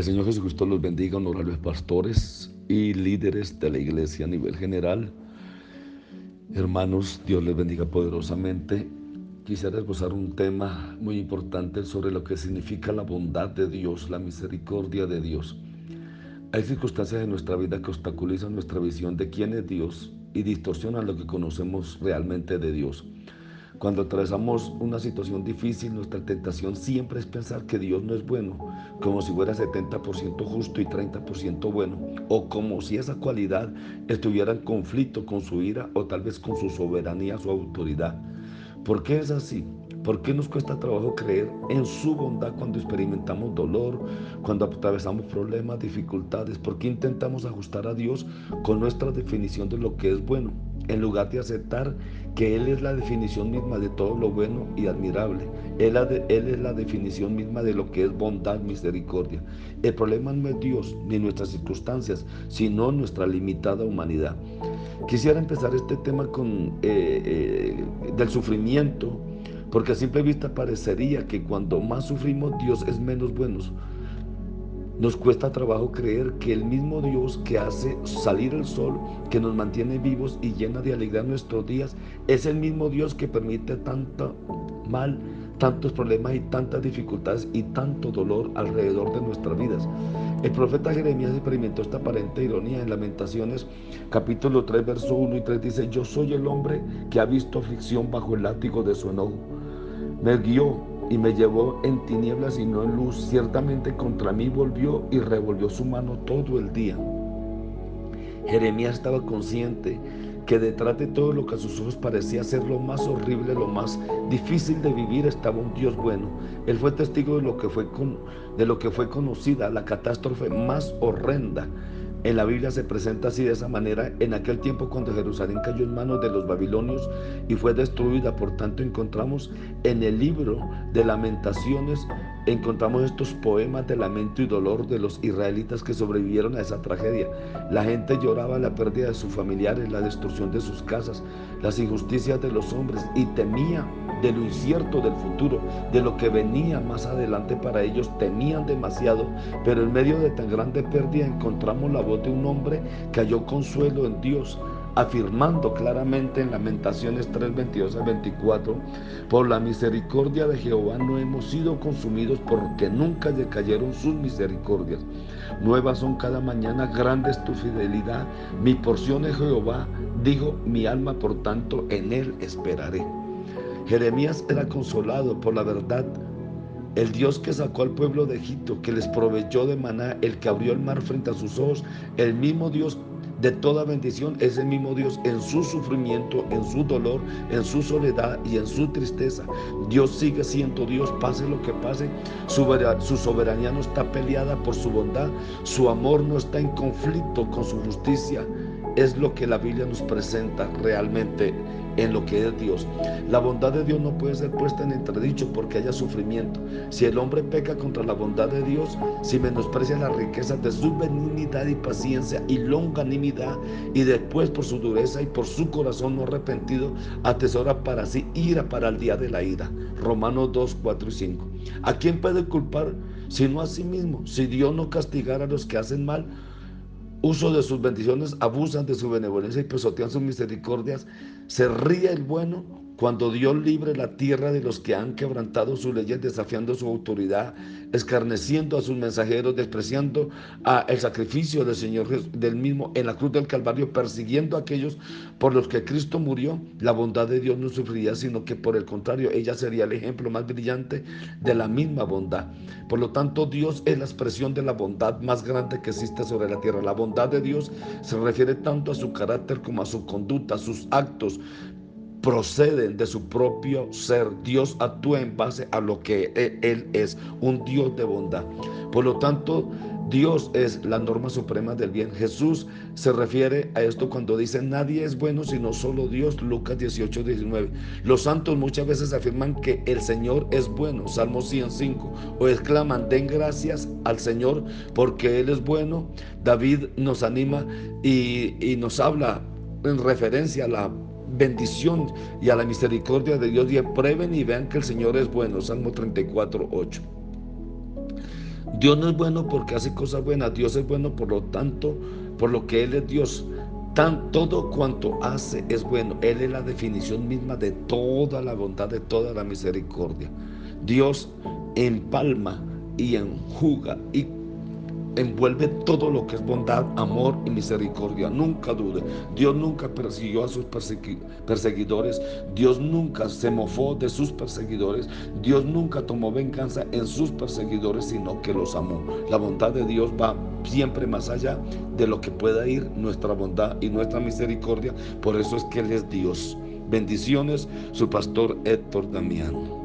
El Señor Jesucristo los bendiga, honorables pastores y líderes de la iglesia a nivel general. Hermanos, Dios les bendiga poderosamente. Quisiera esbozar un tema muy importante sobre lo que significa la bondad de Dios, la misericordia de Dios. Hay circunstancias en nuestra vida que obstaculizan nuestra visión de quién es Dios y distorsionan lo que conocemos realmente de Dios. Cuando atravesamos una situación difícil, nuestra tentación siempre es pensar que Dios no es bueno, como si fuera 70% justo y 30% bueno, o como si esa cualidad estuviera en conflicto con su ira o tal vez con su soberanía, su autoridad. ¿Por qué es así? ¿Por qué nos cuesta trabajo creer en su bondad cuando experimentamos dolor, cuando atravesamos problemas, dificultades? ¿Por qué intentamos ajustar a Dios con nuestra definición de lo que es bueno? En lugar de aceptar que Él es la definición misma de todo lo bueno y admirable. Él, es la definición misma de lo que es bondad, misericordia. El problema no es Dios ni nuestras circunstancias, sino nuestra limitada humanidad. Quisiera empezar este tema con, eh, eh, del sufrimiento, porque a simple vista parecería que cuando más sufrimos Dios es menos bueno. Nos cuesta trabajo creer que el mismo Dios que hace salir el sol, que nos mantiene vivos y llena de alegría nuestros días, es el mismo Dios que permite tanto mal, tantos problemas y tantas dificultades y tanto dolor alrededor de nuestras vidas. El profeta Jeremías experimentó esta aparente ironía en Lamentaciones capítulo 3 verso 1 y 3 dice, yo soy el hombre que ha visto aflicción bajo el látigo de su enojo. Me guió y me llevó en tinieblas y no en luz. Ciertamente contra mí volvió y revolvió su mano todo el día. Jeremías estaba consciente que detrás de todo lo que a sus ojos parecía ser lo más horrible, lo más difícil de vivir, estaba un Dios bueno. Él fue testigo de lo que fue, de lo que fue conocida, la catástrofe más horrenda en la Biblia se presenta así de esa manera en aquel tiempo cuando Jerusalén cayó en manos de los babilonios y fue destruida. Por tanto encontramos en el libro de lamentaciones, encontramos estos poemas de lamento y dolor de los israelitas que sobrevivieron a esa tragedia. La gente lloraba la pérdida de sus familiares, la destrucción de sus casas, las injusticias de los hombres y temía de lo incierto del futuro, de lo que venía más adelante para ellos, temían demasiado, pero en medio de tan grande pérdida encontramos la voz de un hombre que halló consuelo en Dios, afirmando claramente en Lamentaciones 3, 22 a 24, por la misericordia de Jehová no hemos sido consumidos porque nunca decayeron sus misericordias. Nuevas son cada mañana, grandes tu fidelidad. Mi porción es Jehová, dijo mi alma, por tanto en él esperaré. Jeremías era consolado por la verdad. El Dios que sacó al pueblo de Egipto, que les proveyó de maná, el que abrió el mar frente a sus ojos, el mismo Dios de toda bendición es el mismo Dios en su sufrimiento, en su dolor, en su soledad y en su tristeza. Dios sigue siendo Dios, pase lo que pase. Su, su soberanía no está peleada por su bondad, su amor no está en conflicto con su justicia. Es lo que la Biblia nos presenta realmente en lo que es Dios. La bondad de Dios no puede ser puesta en entredicho porque haya sufrimiento. Si el hombre peca contra la bondad de Dios, si menosprecia las riquezas de su benignidad y paciencia y longanimidad, y después por su dureza y por su corazón no arrepentido, atesora para sí ira para el día de la ira. Romanos 2, 4 y 5. ¿A quién puede culpar sino a sí mismo? Si Dios no castigara a los que hacen mal, uso de sus bendiciones, abusan de su benevolencia y pisotean sus misericordias. Se ríe el bueno cuando Dios libre la tierra de los que han quebrantado sus leyes, desafiando su autoridad, escarneciendo a sus mensajeros, despreciando el sacrificio del Señor del mismo en la cruz del Calvario, persiguiendo a aquellos por los que Cristo murió, la bondad de Dios no sufriría, sino que por el contrario, ella sería el ejemplo más brillante de la misma bondad. Por lo tanto, Dios es la expresión de la bondad más grande que existe sobre la tierra. La bondad de Dios se refiere tanto a su carácter como a su conducta, a sus actos, proceden de su propio ser. Dios actúa en base a lo que e, Él es, un Dios de bondad. Por lo tanto, Dios es la norma suprema del bien. Jesús se refiere a esto cuando dice, nadie es bueno sino solo Dios, Lucas 18, 19. Los santos muchas veces afirman que el Señor es bueno, Salmo 105, o exclaman, den gracias al Señor porque Él es bueno. David nos anima y, y nos habla en referencia a la bendición y a la misericordia de Dios y prueben y vean que el Señor es bueno. Salmo 34, 8. Dios no es bueno porque hace cosas buenas, Dios es bueno por lo tanto, por lo que Él es Dios. Tan, todo cuanto hace es bueno. Él es la definición misma de toda la bondad, de toda la misericordia. Dios empalma y enjuga y envuelve todo lo que es bondad, amor y misericordia. Nunca dude. Dios nunca persiguió a sus perseguidores. Dios nunca se mofó de sus perseguidores. Dios nunca tomó venganza en sus perseguidores, sino que los amó. La bondad de Dios va siempre más allá de lo que pueda ir nuestra bondad y nuestra misericordia. Por eso es que Él es Dios. Bendiciones, su pastor Héctor Damián.